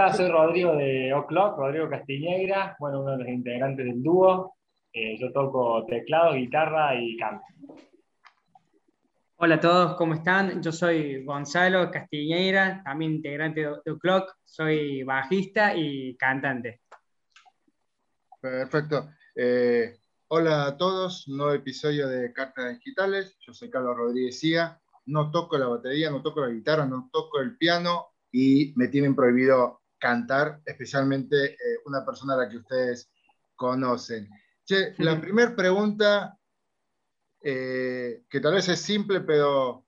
Hola, soy Rodrigo de O'Clock, Rodrigo Castiñeira, bueno, uno de los integrantes del dúo. Eh, yo toco teclado, guitarra y canto. Hola a todos, ¿cómo están? Yo soy Gonzalo Castiñeira, también integrante de O'Clock, soy bajista y cantante. Perfecto. Eh, hola a todos, nuevo episodio de Cartas Digitales. Yo soy Carlos Rodríguez Cía. No toco la batería, no toco la guitarra, no toco el piano y me tienen prohibido cantar, especialmente eh, una persona a la que ustedes conocen. Che, la primera pregunta, eh, que tal vez es simple, pero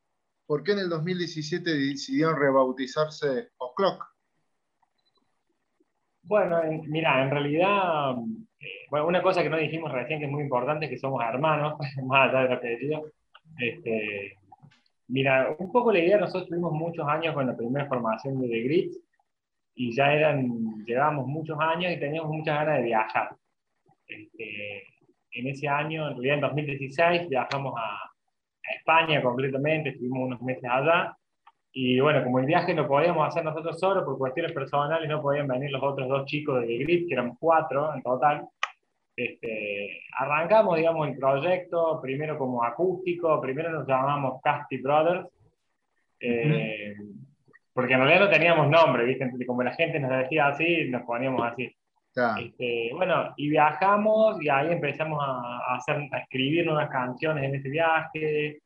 ¿por qué en el 2017 decidieron rebautizarse O'Clock? Bueno, mira, en realidad, eh, bueno, una cosa que no dijimos recién que es muy importante es que somos hermanos, más allá de la que Este, Mira, un poco la idea, nosotros tuvimos muchos años con la primera formación de The Grit y ya eran, llevábamos muchos años y teníamos muchas ganas de viajar. Este, en ese año, en realidad en 2016, viajamos a, a, España completamente, estuvimos unos meses allá. Y bueno, como el viaje lo podíamos hacer nosotros solos por cuestiones personales, no podían venir los otros dos chicos de The Grit, que eran cuatro en total. Este, arrancamos, digamos, el proyecto primero como acústico, primero nos llamamos Casty Brothers, eh, porque en realidad no teníamos nombre, ¿viste? Como la gente nos decía así, nos poníamos así. Este, bueno, y viajamos y ahí empezamos a, hacer, a escribir nuevas canciones en ese viaje.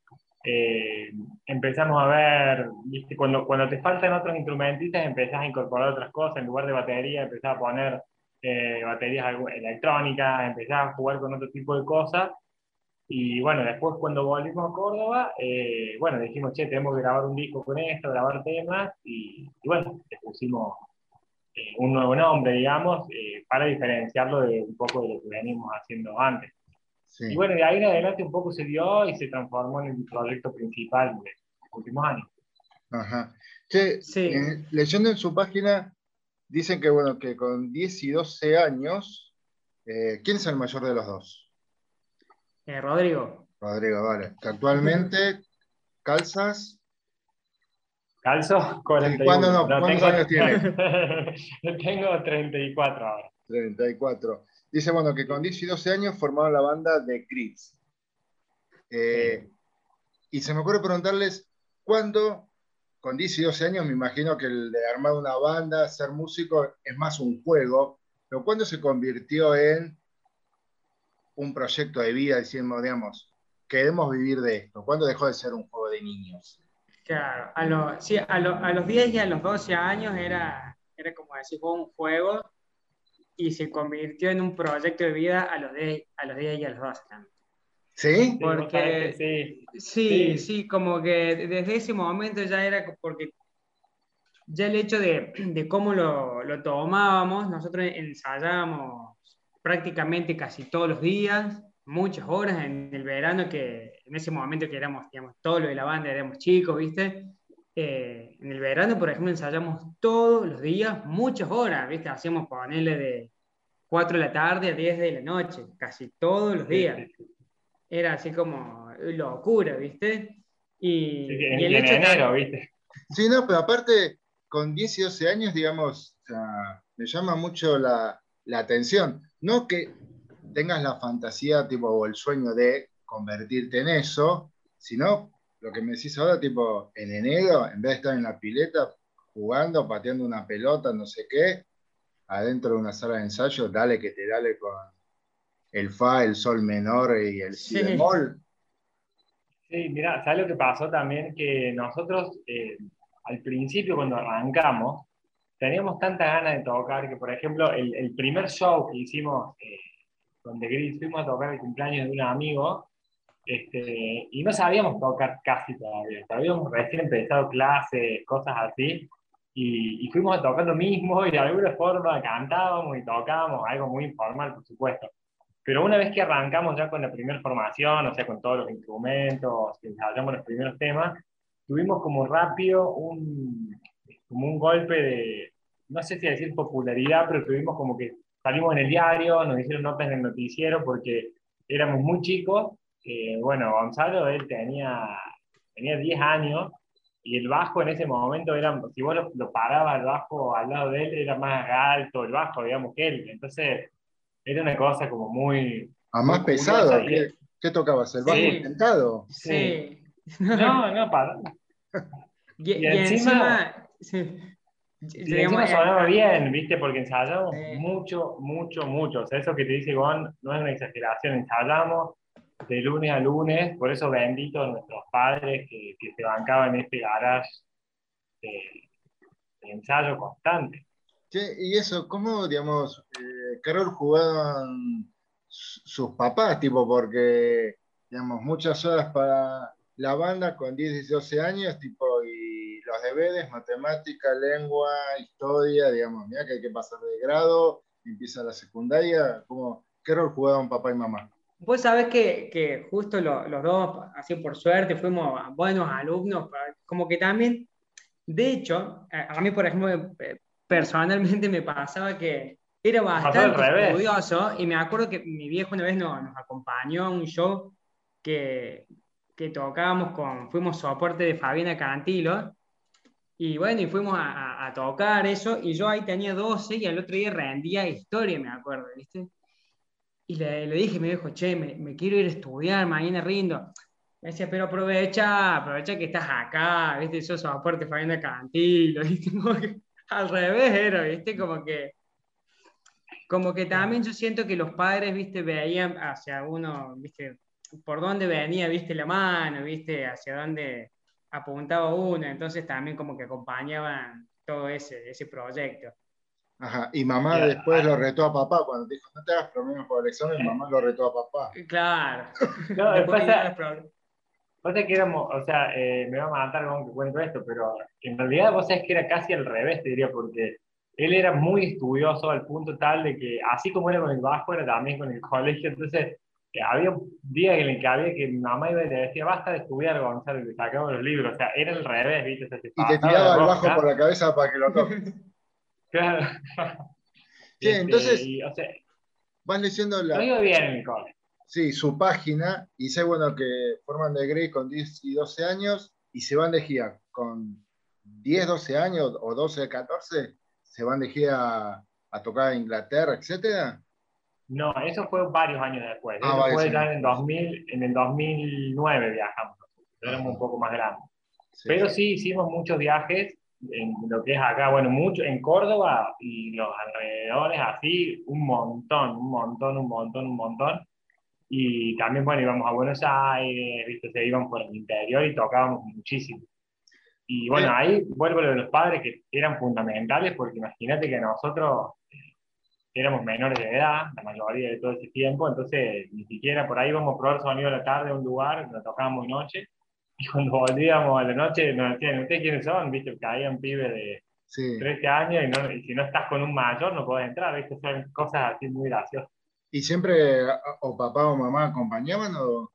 Eh, empezamos a ver, ¿viste? Cuando, cuando te faltan otros instrumentistas, empezás a incorporar otras cosas, en lugar de batería, empezás a poner eh, baterías electrónicas, empecé a jugar con otro tipo de cosas. Y bueno, después cuando volvimos a Córdoba, eh, bueno, dijimos, che, tenemos que grabar un disco con esto, grabar temas, y, bueno, le pusimos eh, un nuevo nombre, digamos, para diferenciarlo de un poco de lo que venimos haciendo antes. Y bueno, de ahí en adelante un poco se dio y se transformó en el proyecto principal de los últimos años. Ajá. Che, sí. leyendo en su página, Dicen que, bueno, que con 10 y 12 años, eh, ¿quién es el mayor de los dos? Eh, Rodrigo. Rodrigo, vale. actualmente calzas. Calzo 41. ¿Cuándo no? ¿Cuántos años tiene? tengo 34 ahora. 34. Dice, bueno, que con 10 y 12 años formaron la banda de Crits. Eh, y se me ocurre preguntarles, ¿cuándo con 10 y 12 años me imagino que el de armar una banda, ser músico, es más un juego, pero ¿cuándo se convirtió en un proyecto de vida, diciendo, digamos, queremos vivir de esto? ¿Cuándo dejó de ser un juego de niños? Claro, a, sí, a, los 10 y a los 12 años era, era como decir, fue un juego y se convirtió en un proyecto de vida a los 10, a los 10 y a los 12 también. ¿Sí? Porque sí. sí, como que desde ese momento ya era porque ya el hecho de, de cómo lo, lo, tomábamos, nosotros ensayábamos prácticamente casi todos los días, muchas horas en el verano, que en ese momento que éramos, digamos, todo lo de la banda, éramos chicos, ¿viste? Eh, en el verano, por ejemplo, ensayamos todos los días, muchas horas, ¿viste? Hacíamos ponerle de 4 de la tarde a 10 de la noche, casi todos los días era así como locura, ¿viste? Y, y el hecho enero, ¿viste? Sí, no, pero aparte, con 10 y 12 años, digamos, me llama mucho la, la, atención. No que tengas la fantasía, tipo, o el sueño de convertirte en eso, sino lo que me decís ahora, tipo, en enero, en vez de estar en la pileta jugando, pateando una pelota, no sé qué, adentro de una sala de ensayo, dale que te dale con, el fa, el sol menor y el si bemol. Sí, mira, ¿sabes lo que pasó también? Que nosotros eh, al principio cuando arrancamos teníamos tanta ganas de tocar que, por ejemplo, el, primer show que hicimos, eh, donde Gris fuimos a tocar el cumpleaños de un amigo, este, y no sabíamos tocar casi todavía, habíamos recién empezado clases, cosas así, y, y, fuimos a tocar lo mismo y de alguna forma cantábamos y tocábamos, algo muy informal, por supuesto. Pero una vez que arrancamos ya con la primera formación, o sea, con todos los instrumentos, que ensayamos los primeros temas, tuvimos como rápido un, como un golpe de, no sé si decir popularidad, pero tuvimos como que salimos en el diario, nos hicieron notas en el noticiero porque éramos muy chicos. Eh, bueno, Gonzalo, él tenía, tenía 10 años y el bajo en ese momento era, si vos lo, parabas el bajo al lado de él, era más alto el bajo, digamos, que él. Entonces, era una cosa como muy... A más pesado, ¿Qué, tocabas? ¿El bajo intentado? Sí. No, no, para. Y, encima, y encima sonaba bien, ¿viste? Porque ensayamos mucho, mucho, mucho. O sea, eso que te dice Gon no es una exageración. Ensayamos de lunes a lunes, por eso bendito a nuestros padres que, que se bancaban en este garage de, ensayo constante. y eso, ¿cómo, digamos, eh, Carol jugaban sus papás, tipo, porque, digamos, muchas horas para la banda con 10 y 12 años, tipo, y deberes, matemática, lengua, historia, digamos, mira que hay que pasar de grado, empieza la secundaria, como, ¿qué rol jugaban papá y mamá? Vos sabés que, que justo los dos, así por suerte, fuimos buenos alumnos, como que también, de hecho, a mí, por ejemplo, personalmente me pasaba que era bastante estudioso y me acuerdo que mi viejo una vez nos, nos acompañó a un show que, que tocábamos con, fuimos soporte de Fabiana Cantilo, y bueno, y fuimos a, tocar eso, y yo ahí tenía 12 y al otro día rendía historia, me acuerdo, ¿viste? Y le, dije, me dijo, che, me, quiero ir a estudiar, mañana rindo. Me decía, pero aprovecha, aprovecha que estás acá, ¿viste? Yo soporte Fabiana Cantilo, ¿viste? al revés era, ¿viste? Como que, como que también yo siento que los padres, ¿viste? Veían hacia uno, ¿viste? por dónde venía, viste, la mano, viste, hacia dónde apuntaba uno, entonces también como que acompañaban todo ese, ese proyecto. Ajá, y mamá después lo retó a papá, cuando dijo, no te hagas problemas por el examen, mamá lo retó a papá. Claro. No, después pasa, que éramos, o sea, eh, me va a matar con que cuento esto, pero en realidad vos sabés que era casi al revés, te diría, porque él era muy estudioso al punto tal de que, así como era con el bajo, era también con el colegio, entonces había un día en el que había que mi mamá iba y le decía, basta de estudiar, Gonzalo, y le sacaba los libros. O sea, era el revés, ¿viste? y te tiraba el bajo por la cabeza para que lo toques. claro. Sí, este, entonces, o sea, vas leyendo la... Digo bien en el cole. Sí, su página, y sé, bueno, que forman de Grey con 10 y 12 años, y se van de gira con 10, 12 años, o 12, 14, se van de gira a tocar a Inglaterra, etcétera. No, eso fue varios años después. Ah, eso fue ya en, 2000, en el 2009 viajamos. Éramos un poco más grandes. Pero sí hicimos muchos viajes en lo que es acá, bueno, mucho en Córdoba y los alrededores, así, un montón, un montón, un montón, un montón. Y también, bueno, íbamos a Buenos Aires, ¿viste? se iban por el interior y tocábamos muchísimo. Y bueno, ahí vuelvo a lo de los padres que eran fundamentales, porque imagínate que nosotros éramos menores de edad, la mayoría de todo ese tiempo, entonces ni siquiera por ahí íbamos a probar sonido a la tarde a un lugar, lo tocábamos noche, y cuando volvíamos a la noche nos decían, ¿ustedes quiénes son? ¿Viste? Caían pibes de 13 años y, no, y, si no estás con un mayor no podés entrar, ¿viste? Son cosas así muy graciosas. ¿Y siempre o papá o mamá acompañaban o...?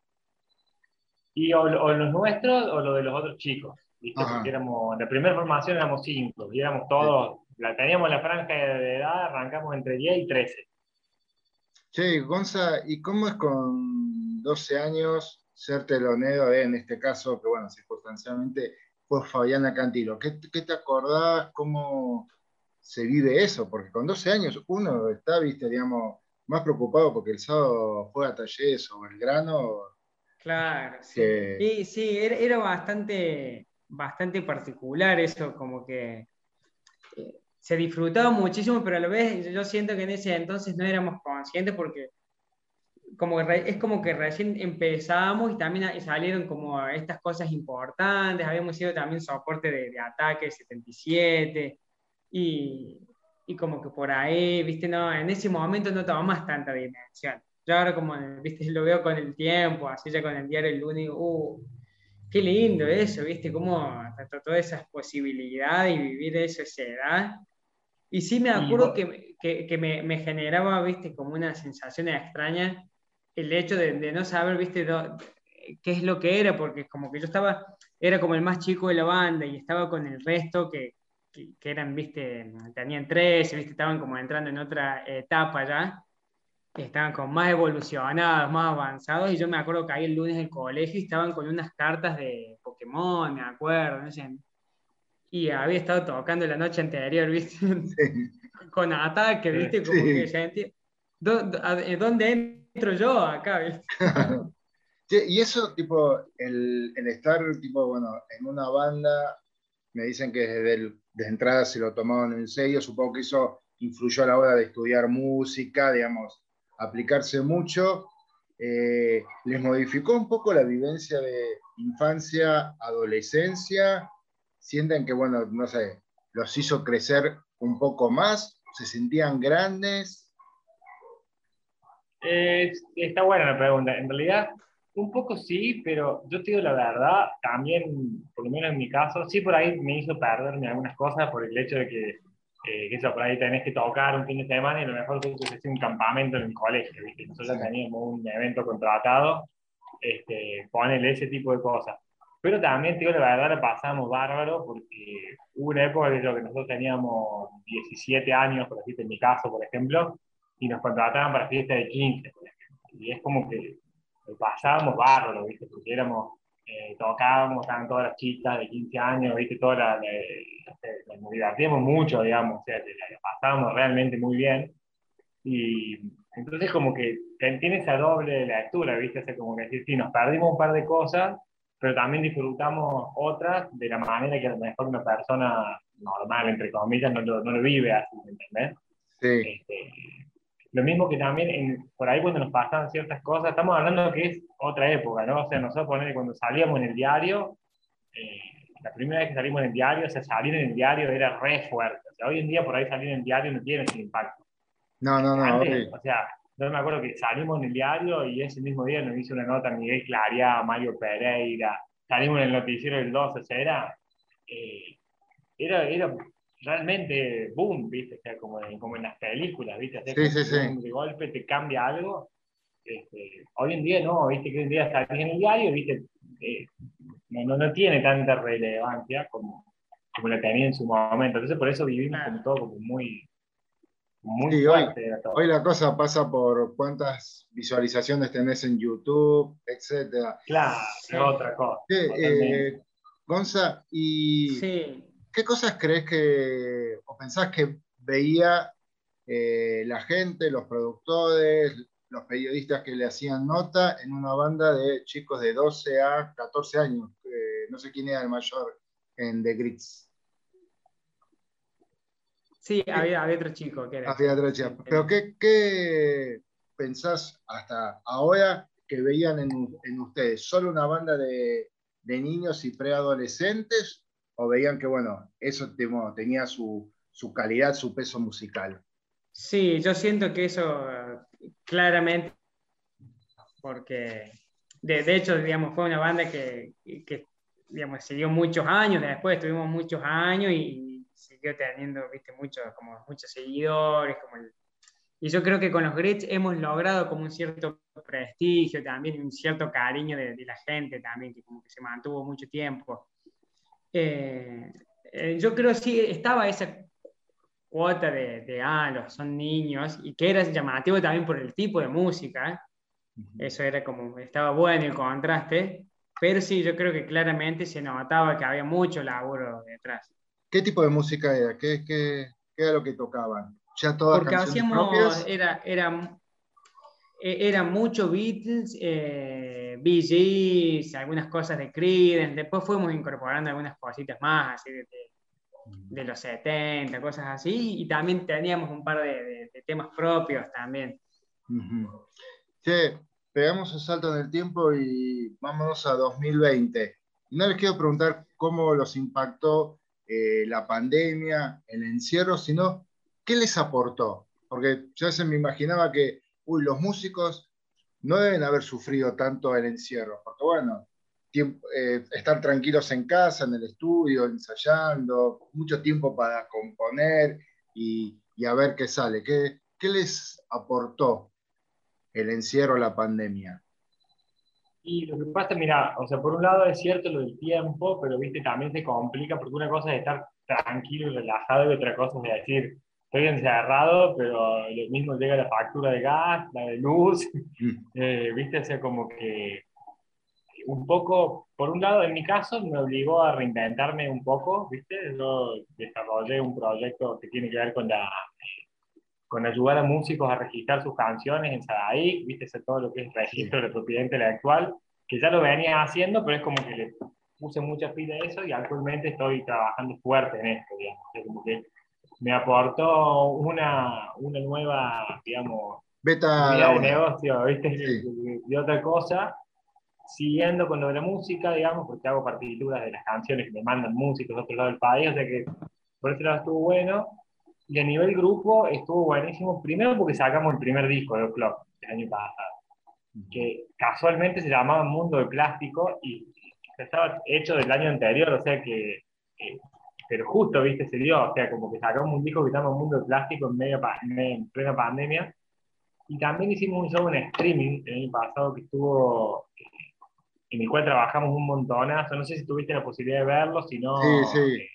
Y o, los nuestros o los de los otros chicos, ¿viste? Porque éramos, la primera formación éramos cinco, y éramos todos la, teníamos la franja de edad, arrancamos entre 10 y 13. Che, Gonza, ¿y cómo es con 12 años ser telonero, en este caso, que bueno, circunstancialmente fue Fabiana Cantilo? ¿Qué, ¿Qué, te acordás? ¿Cómo se vive eso? Porque con 12 años uno está, viste, digamos, más preocupado porque el sábado juega talleres o grano. Claro, sí. Sí, sí, era, era, bastante, bastante particular eso, como que se disfrutaba muchísimo, pero a la vez yo siento que en ese entonces no éramos conscientes porque como es como que recién empezamos y también salieron como estas cosas importantes, habíamos sido también soporte de, de ataque 77 y, y, como que por ahí, viste, no, en ese momento no tomamos tanta dimensión. Yo ahora como, viste, lo veo con el tiempo, así ya con el diario el lunes, uh, qué lindo eso, viste, cómo todas esas posibilidades y vivir eso esa edad y sí me acuerdo que, que, me, me, generaba, viste, como una sensación extraña el hecho de, de no saber, viste, qué es lo que era, porque como que yo estaba, era como el más chico de la banda y estaba con el resto que, que, eran, viste, tenían 13, viste, estaban como entrando en otra etapa ya. estaban con más evolucionados, más avanzados, y yo me acuerdo que ahí el lunes del colegio estaban con unas cartas de Pokémon, me acuerdo, no sé, y había estado tocando la noche anterior, ¿viste? con ataque, ¿viste? Como que gente, ¿dónde entro yo acá, ¿viste? y eso, tipo, el, el, estar, tipo, bueno, en una banda, me dicen que desde, el, entrada se lo tomaban en serio, supongo que eso influyó a la hora de estudiar música, digamos, aplicarse mucho. Eh, ¿Les modificó un poco la vivencia de infancia, adolescencia? ¿Sienten que, bueno, no sé, los hizo crecer un poco más? ¿Se sentían grandes? está buena la pregunta. En realidad, un poco sí, pero yo te digo la verdad, también, por lo menos en mi caso, sí por ahí me hizo perderme algunas cosas por el hecho de que, eh, que eso, por ahí tenés que tocar un fin de semana y lo mejor tú haces un campamento en el colegio, ¿viste? Nosotros teníamos un evento contratado, este, ponele ese tipo de cosas. Pero también, digo la verdad, la pasamos bárbaro porque hubo una época que, que nosotros teníamos 17 años, por decirte, en mi caso, por ejemplo, y nos contrataban para fiesta de 15, Y es como que pasábamos bárbaro, ¿viste? Porque éramos, eh, tocábamos, estaban todas las chicas de 15 años, ¿viste? Toda la, nos divertíamos mucho, digamos, o sea, la, pasábamos realmente muy bien. Y entonces como que tiene esa doble lectura, ¿viste? O sea, como que decir, sí, nos perdimos un par de cosas, pero también disfrutamos otras de la manera que a lo mejor una persona normal, entre comillas, no lo, no lo vive así, ¿me entendés? Sí. Este, lo mismo que también por ahí cuando nos pasaban ciertas cosas, estamos hablando que es otra época, ¿no? O sea, nosotros cuando salíamos en el diario, eh, la primera vez que salimos en el diario, o sea, salir en el diario era re fuerte. O sea, hoy en día por ahí salir en el diario no tiene ese impacto. No, no, no. o sea, yo me acuerdo que salimos en el diario y ese mismo día nos hizo una nota Miguel Claria, Mario Pereira, salimos en el noticiero del 12, o sea, era, eh, era, era realmente boom, ¿viste? O sea, como, en, como en las películas, ¿viste? De golpe te cambia algo. Este, hoy en día no, ¿viste? Que hoy en día está en el diario, ¿viste? Eh, no, no, tiene tanta relevancia como, como la tenía en su momento. Entonces, por eso vivimos como todo como muy. Muy fuerte hoy, hoy, la cosa pasa por cuántas visualizaciones tenés en YouTube, etcétera. Claro, es otra cosa. Eh, Gonza, y sí. ¿qué cosas crees que, o pensás que veía eh, la gente, los productores, los periodistas que le hacían nota en una banda de chicos de 12 a 14 años? no sé quién era el mayor en The Grits. Sí, había, otro chico que era. Había otro chico. Pero ¿qué, pensás hasta ahora que veían en, ustedes? ¿Solo una banda de, de niños y preadolescentes o veían que, bueno, eso tenía su, calidad, su peso musical? Sí, yo siento que eso claramente, porque de, hecho, digamos, fue una banda que, que digamos, siguió muchos años, después tuvimos muchos años y siguió teniendo, viste, muchos, como muchos seguidores, como y yo creo que con los Grits hemos logrado como un cierto prestigio también, un cierto cariño de, de, la gente también, que como que se mantuvo mucho tiempo. Eh, eh, yo creo sí estaba esa cuota de, de, ah, los son niños, y que era llamativo también por el tipo de música. Eso era como, estaba bueno el contraste, pero sí, yo creo que claramente se notaba que había mucho laburo detrás. ¿Qué tipo de música era? ¿Qué, qué, qué era lo que tocaban? ¿Ya todas Porque hacíamos, era, era, era mucho Beatles, eh, Bee Gees, algunas cosas de Creedence, después fuimos incorporando algunas cositas más, así de, de, los 70, cosas así, y también teníamos un par de, temas propios también. Sí, pegamos un salto en el tiempo y vámonos a 2020. No les quiero preguntar cómo los impactó eh, la pandemia, el encierro, sino qué les aportó. Porque yo se me imaginaba que, uy, los músicos no deben haber sufrido tanto el encierro, porque bueno, eh, estar tranquilos en casa, en el estudio, ensayando, mucho tiempo para componer y, a ver qué sale. ¿Qué, ¿Qué, les aportó el encierro, la pandemia? Y lo que pasa, mira, o sea, por un lado es cierto lo del tiempo, pero viste, también se complica porque una cosa es estar tranquilo y relajado y otra cosa es decir, estoy encerrado, pero lo mismo llega la factura de gas, la de luz, mm. eh, viste, o sea, como que un poco, por un lado, en mi caso, me obligó a reinventarme un poco, viste, yo desarrollé un proyecto que tiene que ver con la con ayudar a músicos a registrar sus canciones en Sadaic, viste, todo lo que es registro de propiedad intelectual, que ya lo venía haciendo, pero es como que le puse mucha pila a eso y actualmente estoy trabajando fuerte en esto, digamos. como que me aportó una, una nueva, digamos, Beta de negocio, ¿viste? De, otra cosa, siguiendo con lo de la música, digamos, porque hago partituras de las canciones que me mandan músicos de otro lado del país, o sea que por ese lado estuvo bueno. Y a nivel grupo estuvo buenísimo, primero porque sacamos el primer disco de Club el año pasado, que casualmente se llamaba Mundo de Plástico y estaba hecho del año anterior, o sea que, pero justo, viste, se dio, o sea, como que sacamos un disco que se llama Mundo de Plástico en, medio, en plena pandemia. Y también hicimos un show en streaming el año pasado que estuvo, en el cual trabajamos un montonazo. No sé si tuviste la posibilidad de verlo, si no. Sí, sí. Eh,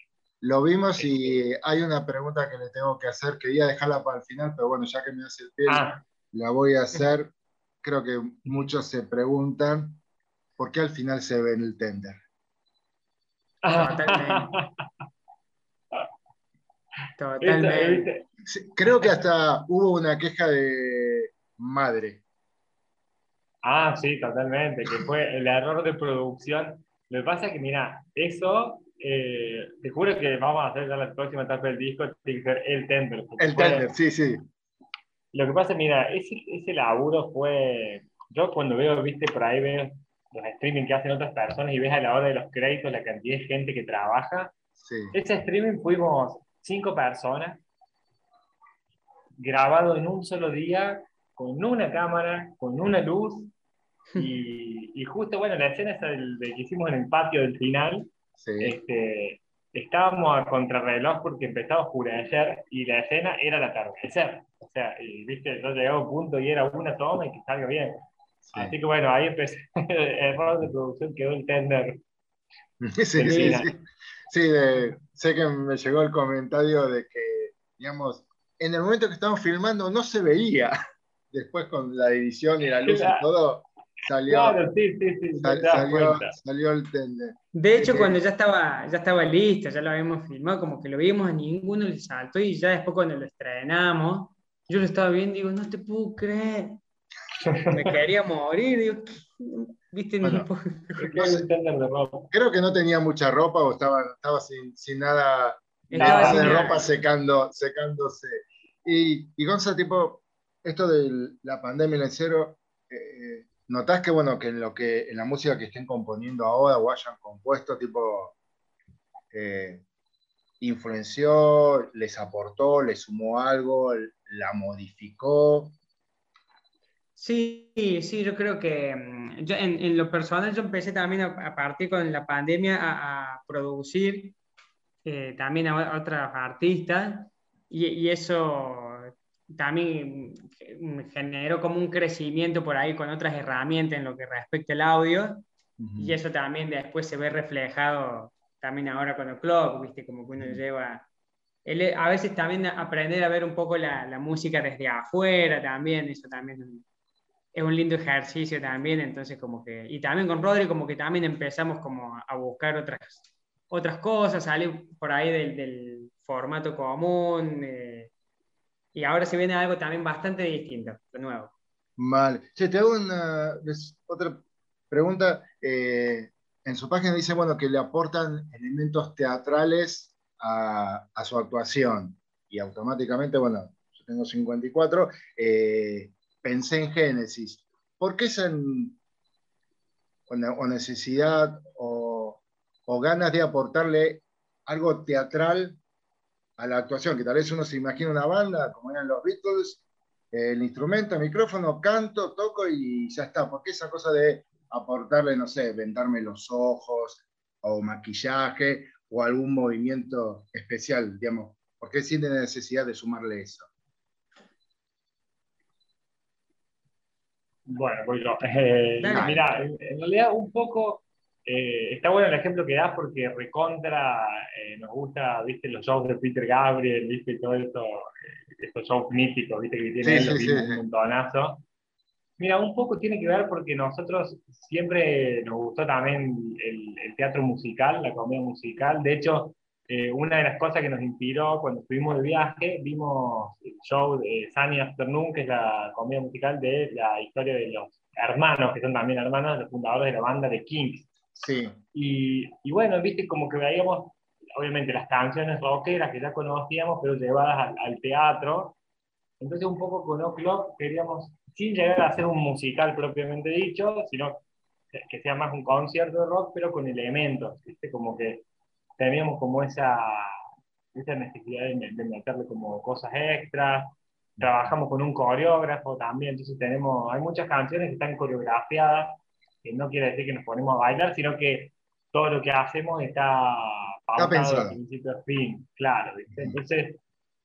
lo vimos y hay una pregunta que le tengo que hacer. Quería dejarla para el final, pero bueno, ya que me hace el pie, ah. la voy a hacer. Creo que muchos se preguntan ¿por qué al final se ve en el tender? Totalmente. creo que hasta hubo una queja de madre. Ah, sí, totalmente, que fue el error de producción. Lo que pasa es que, mira, eso, eh, te juro que vamos a hacer ya la próxima etapa del disco, tiene que ser el tender. El tender, sí, sí. Lo que pasa, es, mira, ese, ese laburo fue, yo cuando veo, viste, por ahí veo los streaming que hacen otras personas y ves a la hora de los créditos la cantidad de gente que trabaja. Sí. Ese streaming fuimos cinco personas, grabado en un solo día, con una cámara, con una luz, y, y justo, bueno, la escena esa del, que hicimos en el patio del final, este, estábamos a contrarreloj porque empezaba a oscurecer y la escena era el atardecer. O sea, y viste, yo llegaba a un punto y era una toma y que salga bien. Así que bueno, ahí empecé, error de producción, quedó el tender. Sí, sí, sí. sí sé que me llegó el comentario de que, digamos, en el momento que estábamos filmando no se veía. Después con la edición y la luz y todo, salió, claro, sí, sí, sí, salió, el tender. De hecho, cuando ya estaba, ya estaba listo, ya lo habíamos filmado, como que lo vimos a ninguno le saltó y ya después cuando lo estrenamos, yo lo estaba viendo y digo, no te puedo creer me quería morir, digo, ¿viste? creo que no tenía mucha ropa o estaba, estaba sin, sin nada, nada de ropa secando, secándose. Y, y Gonza, tipo, esto de la pandemia en el cero, eh, ¿notás que, bueno, que en, lo que en la música que estén componiendo ahora o hayan compuesto, tipo, eh, influenció, les aportó, les sumó algo, la modificó? Sí, sí, yo creo que mm, en, lo personal yo empecé también a, partir con la pandemia a, producir eh, también a, otros artistas y, eso también mm, generó como un crecimiento por ahí con otras herramientas en lo que respecta al audio y eso también después se ve reflejado también ahora con el club, viste, como que uno lleva... a veces también aprender a ver un poco la, la música desde afuera también, eso también es un lindo ejercicio también, entonces como que, y también con Rodri como que también empezamos como a buscar otras, otras cosas, salir por ahí del, del formato común, eh, y ahora se viene algo también bastante distinto, de nuevo. Vale. Che, te hago una, otra pregunta. Eh, en su página dice, bueno, que le aportan elementos teatrales a, su actuación, y automáticamente, bueno, yo tengo 54, eh, pensé en Génesis. ¿Por qué esa o, necesidad o, ganas de aportarle algo teatral a la actuación? Que tal vez uno se imagina una banda, como eran los Beatles, el instrumento, el micrófono, canto, toco y ya está. ¿Por qué esa cosa de aportarle, no sé, vendarme los ojos o maquillaje o algún movimiento especial, digamos? ¿Por qué siente necesidad de sumarle eso? Bueno, pues yo. Eh, mira, en realidad un poco eh, está bueno el ejemplo que das porque recontra eh, nos gusta, viste, los shows de Peter Gabriel, viste, todo esto, eh, estos shows míticos, viste, que tienen un montonazo. Mira, un poco tiene que ver porque nosotros siempre nos gustó también el, el teatro musical, la comedia musical. De hecho, eh, una de las cosas que nos inspiró cuando estuvimos de viaje, vimos el show de Sunny Afternoon, que es la comedia musical de la historia de los hermanos, que son también hermanos, los fundadores de la banda de Kings. Sí. Y, y bueno, viste, como que veíamos, obviamente, las canciones rockeras que ya conocíamos, pero llevadas al, teatro. Entonces, un poco con O'Clock queríamos, sin llegar a hacer un musical propiamente dicho, sino que sea más un concierto de rock, pero con elementos, ¿viste? Como que teníamos como esa, esa necesidad de, meterle como cosas extras. Trabajamos con un coreógrafo también, entonces tenemos, hay muchas canciones que están coreografiadas, que no quiere decir que nos ponemos a bailar, sino que todo lo que hacemos está pautado de principio a fin, claro. Entonces,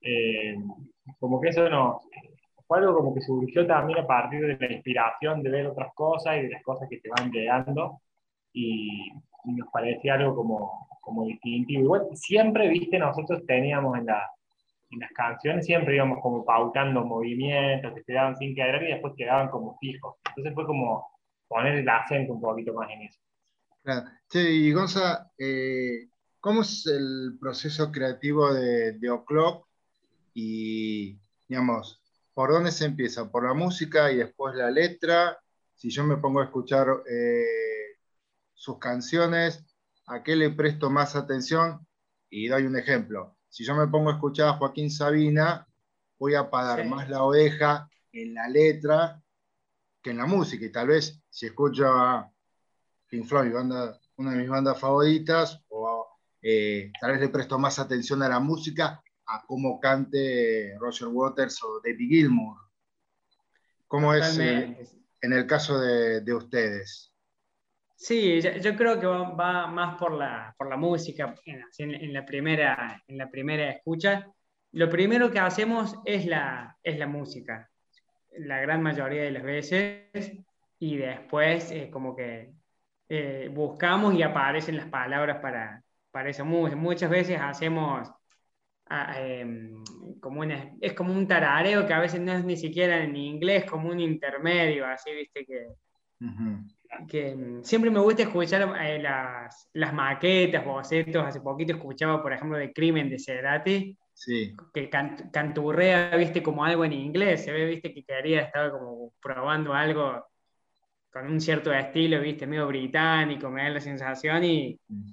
eh, como que eso nos, fue algo como que surgió también a partir de la inspiración de ver otras cosas y de las cosas que te van llegando, y, y nos parecía algo como, como distintivo. Igual siempre, viste, nosotros teníamos en, la, en las canciones, siempre íbamos como pautando movimientos que quedaban sin quedar y después quedaban como fijos. Entonces fue como poner el acento un poquito más en eso. Claro. y Gonza, eh, ¿cómo es el proceso creativo de, de O'Clock? Y, digamos, ¿por dónde se empieza? ¿Por la música y después la letra? Si yo me pongo a escuchar eh, sus canciones, ¿a qué le presto más atención? Y doy un ejemplo. Si yo me pongo a escuchar a Joaquín Sabina, voy a pagar más la oveja en la letra que en la música. Y tal vez si escucho a Pink Floyd, una de mis bandas favoritas, o eh, tal vez le presto más atención a la música, a cómo cante Roger Waters o David Gilmour. ¿Cómo es eh, en el caso de ustedes? Sí, yo, creo que va, más por la, por la música en, la primera, en la primera escucha. Lo primero que hacemos es la, es la música, la gran mayoría de las veces, y después eh, como que eh, buscamos y aparecen las palabras para, para música. Muchas veces hacemos em, como una, es como un tarareo que a veces no es ni siquiera en inglés, como un intermedio, así, viste, que que mm, siempre me gusta escuchar eh, las, las, maquetas, bocetos. Hace poquito escuchaba, por ejemplo, de Crimen de Cerati, sí. que canturrea, viste, como algo en inglés. Se ve, viste, que quería, estaba como probando algo con un cierto estilo, viste, medio británico, me da la sensación y mm.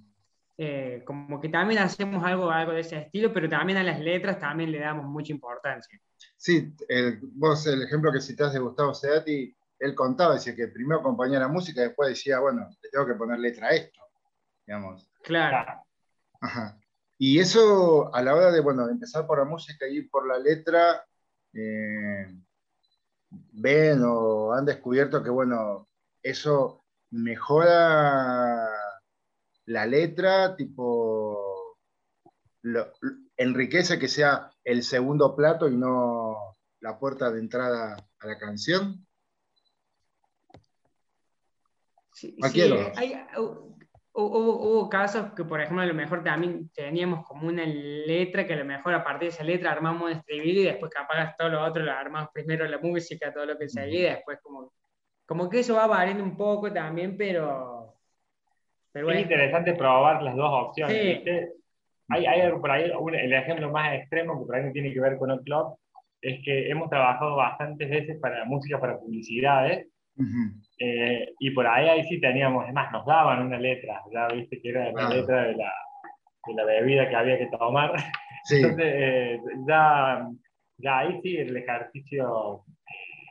eh, como que también hacemos algo, algo de ese estilo, pero también a las letras también le damos mucha importancia. Sí, vos el ejemplo que citas de Gustavo Cerati él contaba, decía que primero acompañaba la música, y después decía, bueno, le tengo que poner letra a esto, digamos. Claro. Ajá. Y eso a la hora de, bueno, empezar por la música y ir por la letra, eh, ven o han descubierto que, bueno, eso mejora la letra, tipo, enriquece que sea el segundo plato y no la puerta de entrada a la canción. Sí, hubo, casos que, por ejemplo, a lo mejor también teníamos como una letra que a lo mejor a partir de esa letra armamos un estribillo y después que apagas todo lo otro, lo armamos primero la música, todo lo que seguía, y después como, como que eso va variando un poco también, pero... pero Es interesante probar las dos opciones. Hay, hay, por ahí el ejemplo más extremo que por ahí no tiene que ver con el club es que hemos trabajado bastantes veces para música para publicidades eh, y por ahí, ahí sí teníamos, además nos daban una letra, ya viste que era la letra de la, de la, bebida que había que tomar. Entonces, eh, ya, ya ahí sí el ejercicio, eh,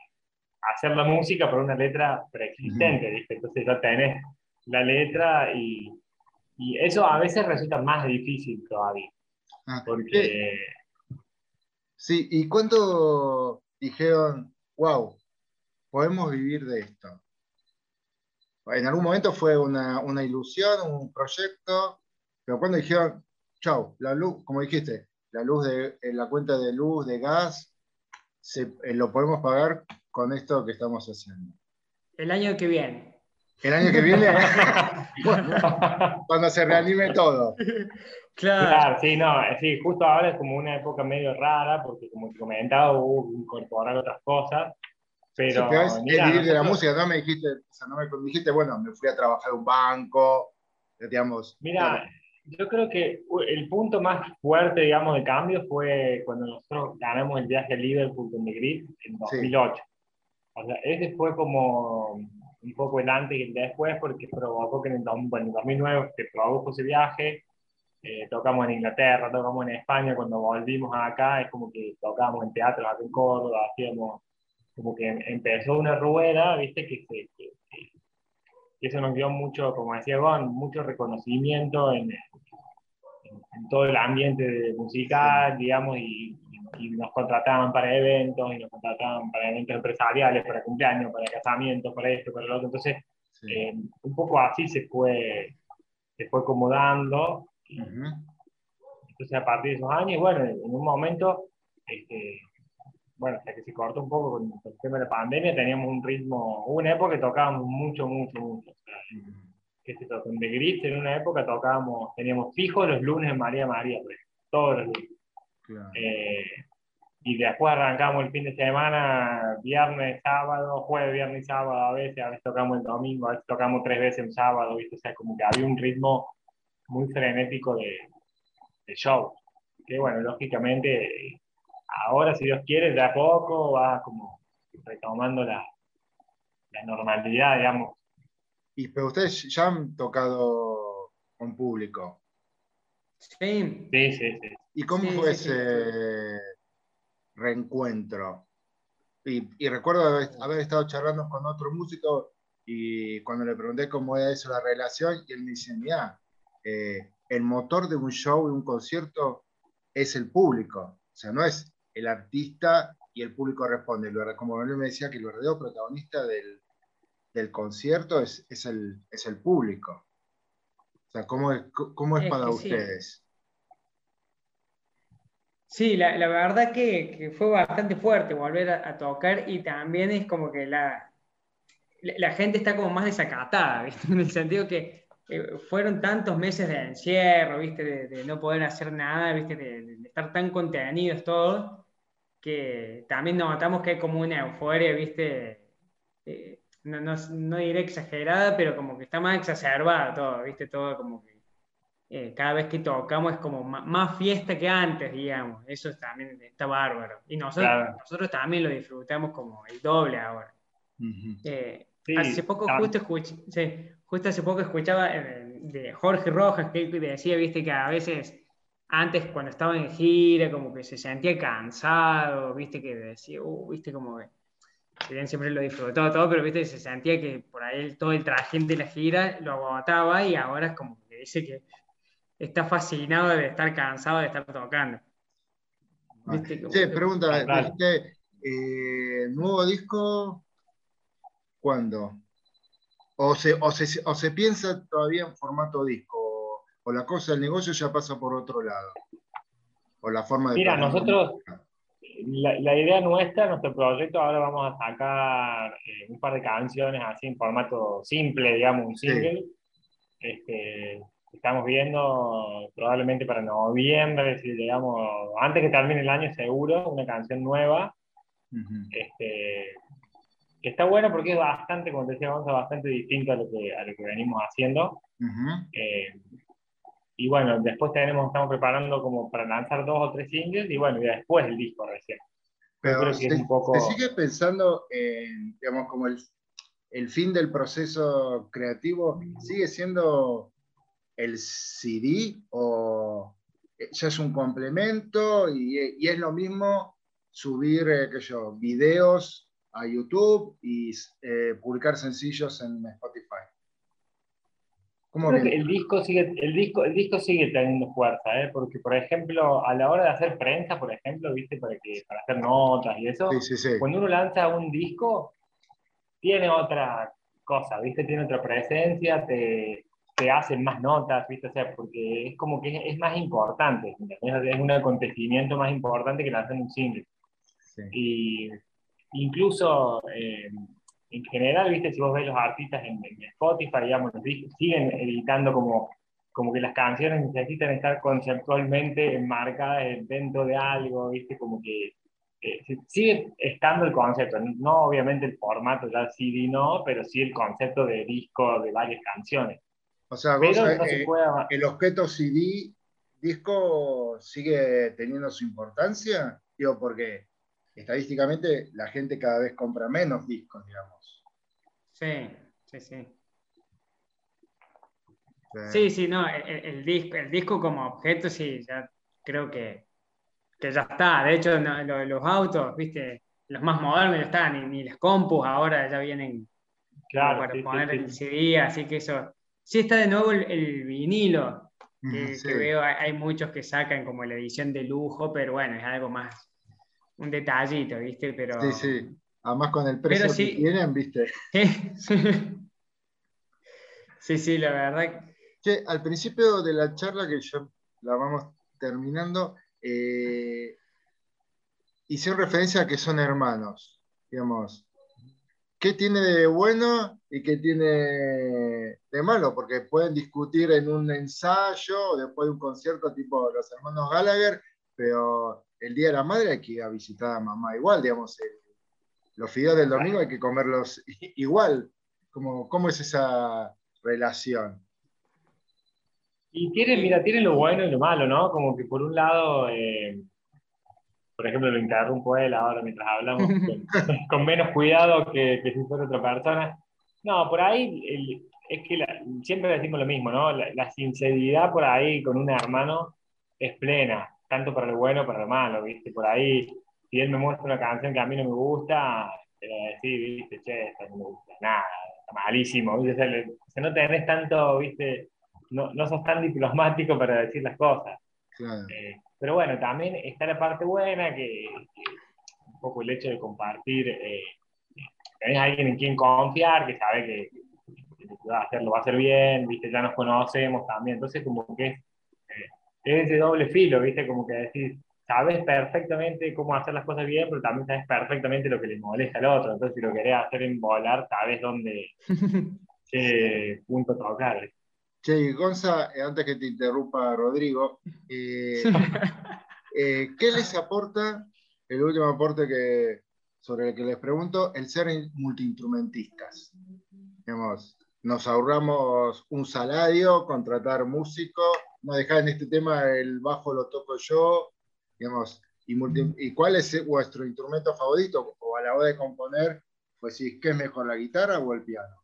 hacer la música por una letra preexistente, Entonces ya tenés la letra y, y, eso a veces resulta más difícil todavía. Ah, porque... Sí, ¿y cuánto dijeron, wow, podemos vivir de esto. En algún momento fue una, ilusión, un proyecto, pero cuando dijeron, chau, la luz, como dijiste, la luz de la cuenta de luz, de gas, se, eh, lo podemos pagar con esto que estamos haciendo. El año que viene. El año que viene, cuando se reanime todo. Claro. sí, no, sí, justo ahora es como una época medio rara, porque como te comentaba, hubo que incorporar otras cosas, pero... es vivir de la música, ¿no? Me dijiste, o sea, no me dijiste, bueno, me fui a trabajar en un banco, digamos... Mira, yo creo que el punto más fuerte, digamos, de cambio fue cuando nosotros ganamos el viaje a Liverpool con The Grid en 2008. O sea, ese fue como un poco el antes y el después, porque provocó que en el, bueno, en 2009 se produjo ese viaje, eh, tocamos en Inglaterra, tocamos en España, cuando volvimos acá es como que tocamos en teatro acá en Córdoba, hacíamos como que empezó una rueda, viste, que, que, que, eso nos dio mucho, como decía Gon, mucho reconocimiento en, en, todo el ambiente musical, digamos, y, y, nos contrataban para eventos, y nos contrataban para eventos empresariales, para cumpleaños, para casamientos, para esto, para lo otro. Entonces, eh, un poco así se fue, se fue acomodando entonces, a partir de esos años, bueno, en un momento, este, bueno, hasta que se cortó un poco con, el tema de la pandemia, teníamos un ritmo, una época que tocábamos mucho, mucho, mucho. que se tocó en The Gris, en una época tocábamos, teníamos fijo los lunes en María María, pues, todos los lunes. Eh, y después arrancamos el fin de semana, viernes, sábado, jueves, viernes y sábado, a veces, a veces tocamos el domingo, a veces tocamos tres veces en sábado, ¿viste? O sea, como que había un ritmo muy frenético de, de show. Que bueno, lógicamente, ahora si Dios quiere, de a poco va como retomando la, la normalidad, digamos. Y pero ustedes ya han tocado con público. Sí. Sí, sí, sí. ¿Y cómo fue ese reencuentro? Y, y recuerdo haber, haber, estado charlando con otro músico y cuando le pregunté cómo era eso la relación, y él me dice, mira, eh, el motor de un show, de un concierto, es el público. O sea, no es el artista y el público responde. Como él me decía que el verdadero protagonista del, del concierto es, es, el, es, el, público. O sea, ¿cómo es, cómo es, para ustedes? Sí, la, la verdad que, que, fue bastante fuerte volver a, a, tocar y también es como que la, la, gente está como más desacatada, en el sentido que eh, fueron tantos meses de encierro, ¿viste? De, no poder hacer nada, ¿viste? De, estar tan contenidos todos, que también notamos que hay como una euforia, ¿viste? Eh, no, no, no, diré exagerada, pero como que está más exacerbada todo, ¿viste? Todo como que eh, cada vez que tocamos es como más, fiesta que antes, digamos. Eso también está bárbaro. Y nosotros, nosotros también lo disfrutamos como el doble ahora. hace poco justo escuché, sí, justo hace poco escuchaba eh, de Jorge Rojas que decía, viste, que a veces antes cuando estaba en gira como que se sentía cansado, viste, que decía, uh, viste, como que bien siempre lo disfrutó todo, pero viste, se sentía que por ahí todo el traje de la gira lo agotaba y ahora es como que dice que está fascinado de estar cansado de estar tocando. ¿Viste? sí, pregunta, eh, ¿nuevo disco cuándo? O se, o, se, o se piensa todavía en formato disco, o la cosa del negocio ya pasa por otro lado. O la forma de. Mira, nosotros, la, la, idea nuestra, nuestro proyecto, ahora vamos a sacar eh, un par de canciones así en formato simple, digamos, un single. Sí. Este, estamos viendo probablemente para noviembre, si digamos, antes que termine el año seguro, una canción nueva. Uh -huh. este, está bueno porque es bastante, como te decía bastante distinto a lo que, a lo que venimos haciendo. Uh -huh. eh, y bueno, después tenemos, estamos preparando como para lanzar dos o tres singles y bueno, y después el disco recién. Pero creo que te, es un poco... ¿te sigue pensando en, digamos, como el, el fin del proceso creativo, sigue siendo el CD o ya es un complemento y, y es lo mismo subir, eh, qué yo, videos a YouTube y eh, publicar sencillos en Spotify. ¿Cómo Creo que el disco sigue, el disco, el disco sigue teniendo fuerza, ¿eh? porque por ejemplo, a la hora de hacer prensa, por ejemplo, viste, para, que, para hacer notas y eso, sí, sí, sí. cuando uno lanza un disco, tiene otra cosa, viste, tiene otra presencia, te, te hacen más notas, viste, o sea, porque es como que es, es más importante, es un acontecimiento más importante que lanzar un single. Y incluso eh, en general, viste, si vos ves los artistas en, Spotify, digamos, siguen editando como, como que las canciones necesitan estar conceptualmente enmarcadas dentro de algo, viste, como que sigue estando el concepto, no obviamente el formato ya CD no, pero sí el concepto de disco de varias canciones. O sea, el objeto CD, disco, sigue teniendo su importancia, digo, porque estadísticamente la gente cada vez compra menos discos, digamos. Sí, sí, sí. Sí, sí, no, el, disco, el disco como objeto, sí, ya creo que, que ya está. De hecho, los autos, viste, los más modernos ya están, ni, las compus ahora ya vienen claro, para poner el CD, así que eso. Sí está de nuevo el, vinilo, que, veo, hay muchos que sacan como la edición de lujo, pero bueno, es algo más un detallito, ¿viste? Pero... Sí, sí. Además con el precio que tienen, ¿viste? sí, sí, la verdad. Che, al principio de la charla que ya la vamos terminando, eh, hicieron referencia a que son hermanos, digamos. ¿Qué tiene de bueno y qué tiene de malo? Porque pueden discutir en un ensayo o después de un concierto tipo los hermanos Gallagher, pero el Día de la Madre hay que ir a visitar a mamá igual, digamos, los fideos del domingo hay que comerlos igual. ¿Cómo, cómo es esa relación? Y tiene, mira, tiene lo bueno y lo malo, ¿no? Como que por un lado, eh, por ejemplo, lo interrumpo él ahora mientras hablamos, con, menos cuidado que, que, si fuera otra persona. No, por ahí es que siempre decimos lo mismo, ¿no? la sinceridad por ahí con un hermano es plena tanto para lo bueno como para lo malo, ¿viste? Por ahí, si él me muestra una canción que a mí no me gusta, te voy a decir, ¿viste? Che, esto no me gusta nada, está malísimo, ¿viste? O sea, no tenés tanto, ¿viste? No, no sos tan diplomático para decir las cosas. Eh, pero bueno, también está la parte buena, que, un poco el hecho de compartir, eh, tenés a alguien en quien confiar, que sabe que, va a hacer, lo va a hacer bien, ¿viste? Ya nos conocemos también, entonces como que es de doble filo, ¿viste? Como que decir, sabes perfectamente cómo hacer las cosas bien, pero también sabes perfectamente lo que le molesta al otro. Entonces, si lo querés hacer en volar, sabes dónde, qué punto tocar. Che, Gonza, eh, antes que te interrumpa Rodrigo, eh, eh, ¿qué les aporta, el último aporte que, sobre el que les pregunto, el ser multiinstrumentistas? Digamos, nos ahorramos un salario, contratar músicos, no dejar en este tema el bajo lo toco yo, digamos, y, cuál es vuestro instrumento favorito, o a la hora de componer, pues si ¿qué es mejor, la guitarra o el piano?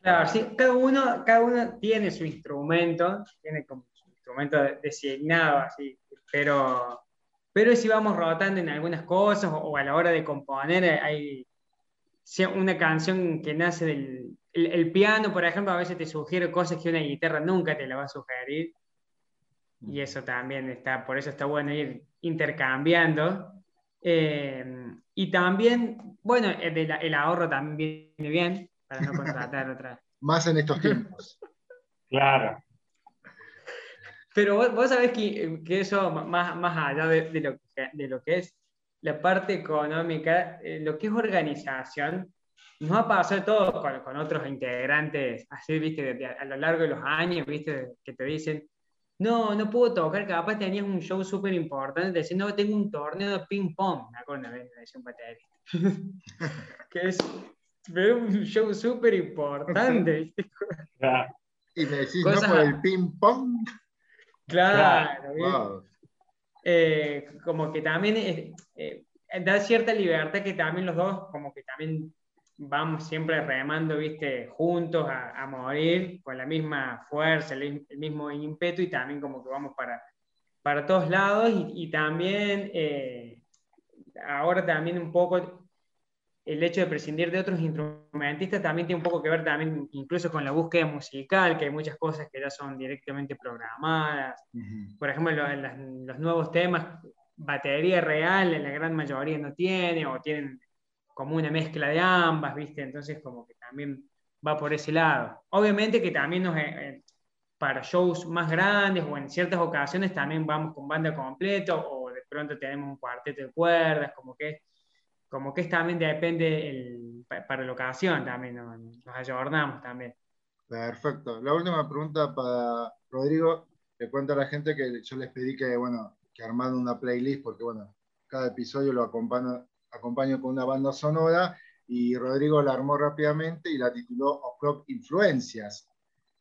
Claro, sí, cada uno, cada uno tiene su instrumento, tiene como su instrumento designado, así, pero, pero si vamos rotando en algunas cosas, o, a la hora de componer, hay una canción que nace del, el, piano, por ejemplo, a veces te sugiere cosas que una guitarra nunca te la va a sugerir. Y eso también está, por eso está bueno ir intercambiando. Eh, y también, bueno, el, ahorro también viene bien para no contratar otra. Más en estos tiempos. claro. Pero vos, sabés que, eso, más, más allá de, lo, de lo que es la parte económica, eh, lo que es organización, nos ha pasado todo con, con otros integrantes, así, viste, a lo largo de los años, viste, que te dicen, no, no puedo tocar, capaz tenías un show súper importante, diciendo, no, tengo un torneo de ping pong, me acuerdo una vez, me decía un baterista, que es un show súper importante. y me decís, no por el ping pong. Claro, eh, como que también eh, da cierta libertad que también los dos, como que también vamos siempre remando, viste, juntos a, morir, con la misma fuerza, el, mismo ímpetu y también como que vamos para, para todos lados y, también eh, ahora también un poco el hecho de prescindir de otros instrumentistas también tiene un poco que ver también incluso con la búsqueda musical, que hay muchas cosas que ya son directamente programadas. Por ejemplo, los nuevos temas, batería real en la gran mayoría no tiene o tienen como una mezcla de ambas, ¿viste? Entonces como que también va por ese lado. Obviamente que también nos, eh, eh, para shows más grandes o en ciertas ocasiones también vamos con banda completa o de pronto tenemos un cuarteto de cuerdas, como que como que también depende el, para la ocasión, también nos, nos ayornamos también. Perfecto. La última pregunta para Rodrigo. Le cuento a la gente que yo les pedí que, bueno, que armaran una playlist, porque, bueno, cada episodio lo acompaño, acompaño con una banda sonora y Rodrigo la armó rápidamente y la tituló O'Clock Influencias.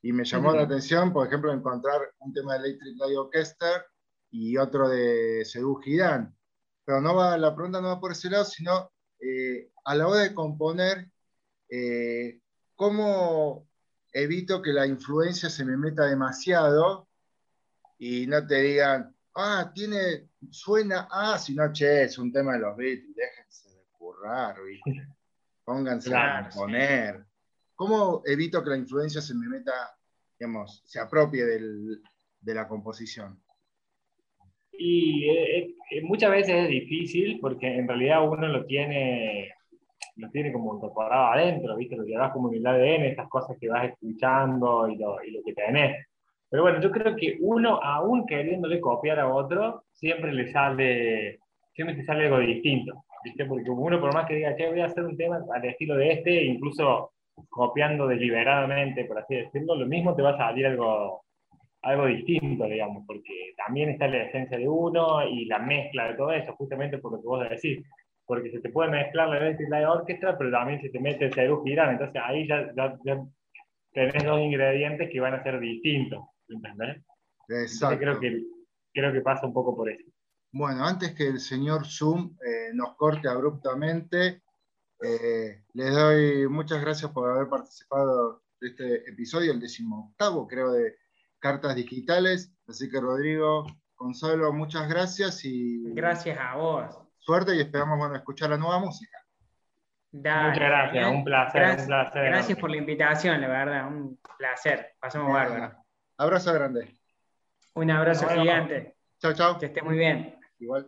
Y me llamó la atención, por ejemplo, encontrar un tema de Electric Light Orchestra y otro de Sedu Girán. Pero no va, la pregunta no va por ese lado, sino eh, a la hora de componer, eh, ¿cómo evito que la influencia se me meta demasiado y no te digan, ah, tiene, suena, ah, si no, che, es un tema de los Beatles, déjense de currar, ¿viste? Pónganse a componer. ¿Cómo evito que la influencia se me meta, digamos, se apropie de la composición? Y eh, eh, muchas veces es difícil porque en realidad uno lo tiene, lo tiene como incorporado adentro, ¿viste? Lo llevas como en el ADN, estas cosas que vas escuchando y lo, y lo que tenés. Pero bueno, yo creo que uno, aún queriéndole copiar a otro, siempre le sale, siempre te sale algo distinto, ¿viste? Porque uno por más que diga, che, voy a hacer un tema al estilo de este, incluso copiando deliberadamente, por así decirlo, lo mismo te va a salir algo, algo distinto, digamos, porque también está la esencia de uno y la mezcla de todo eso, justamente por lo que vos decís, porque se te puede mezclar la y la orquesta, pero también se te mete el Cerú Girán, entonces ahí ya, ya, tenés dos ingredientes que van a ser distintos, ¿entendés? Exacto. creo que, creo que pasa un poco por eso. Bueno, antes que el señor Zoom eh, nos corte abruptamente, eh, les doy muchas gracias por haber participado de este episodio, el decimoctavo, creo, de Cartas Digitales. Así que, Rodrigo, Gonzalo, muchas gracias y. Gracias a vos. Suerte y esperamos bueno, escuchar la nueva música. muchas gracias, un placer, gracias, un placer. Gracias por la invitación, la verdad, un placer. Pasamos bárbaro. Abrazo grande. Un abrazo gigante. Chao, chao. Que esté muy bien. Igual.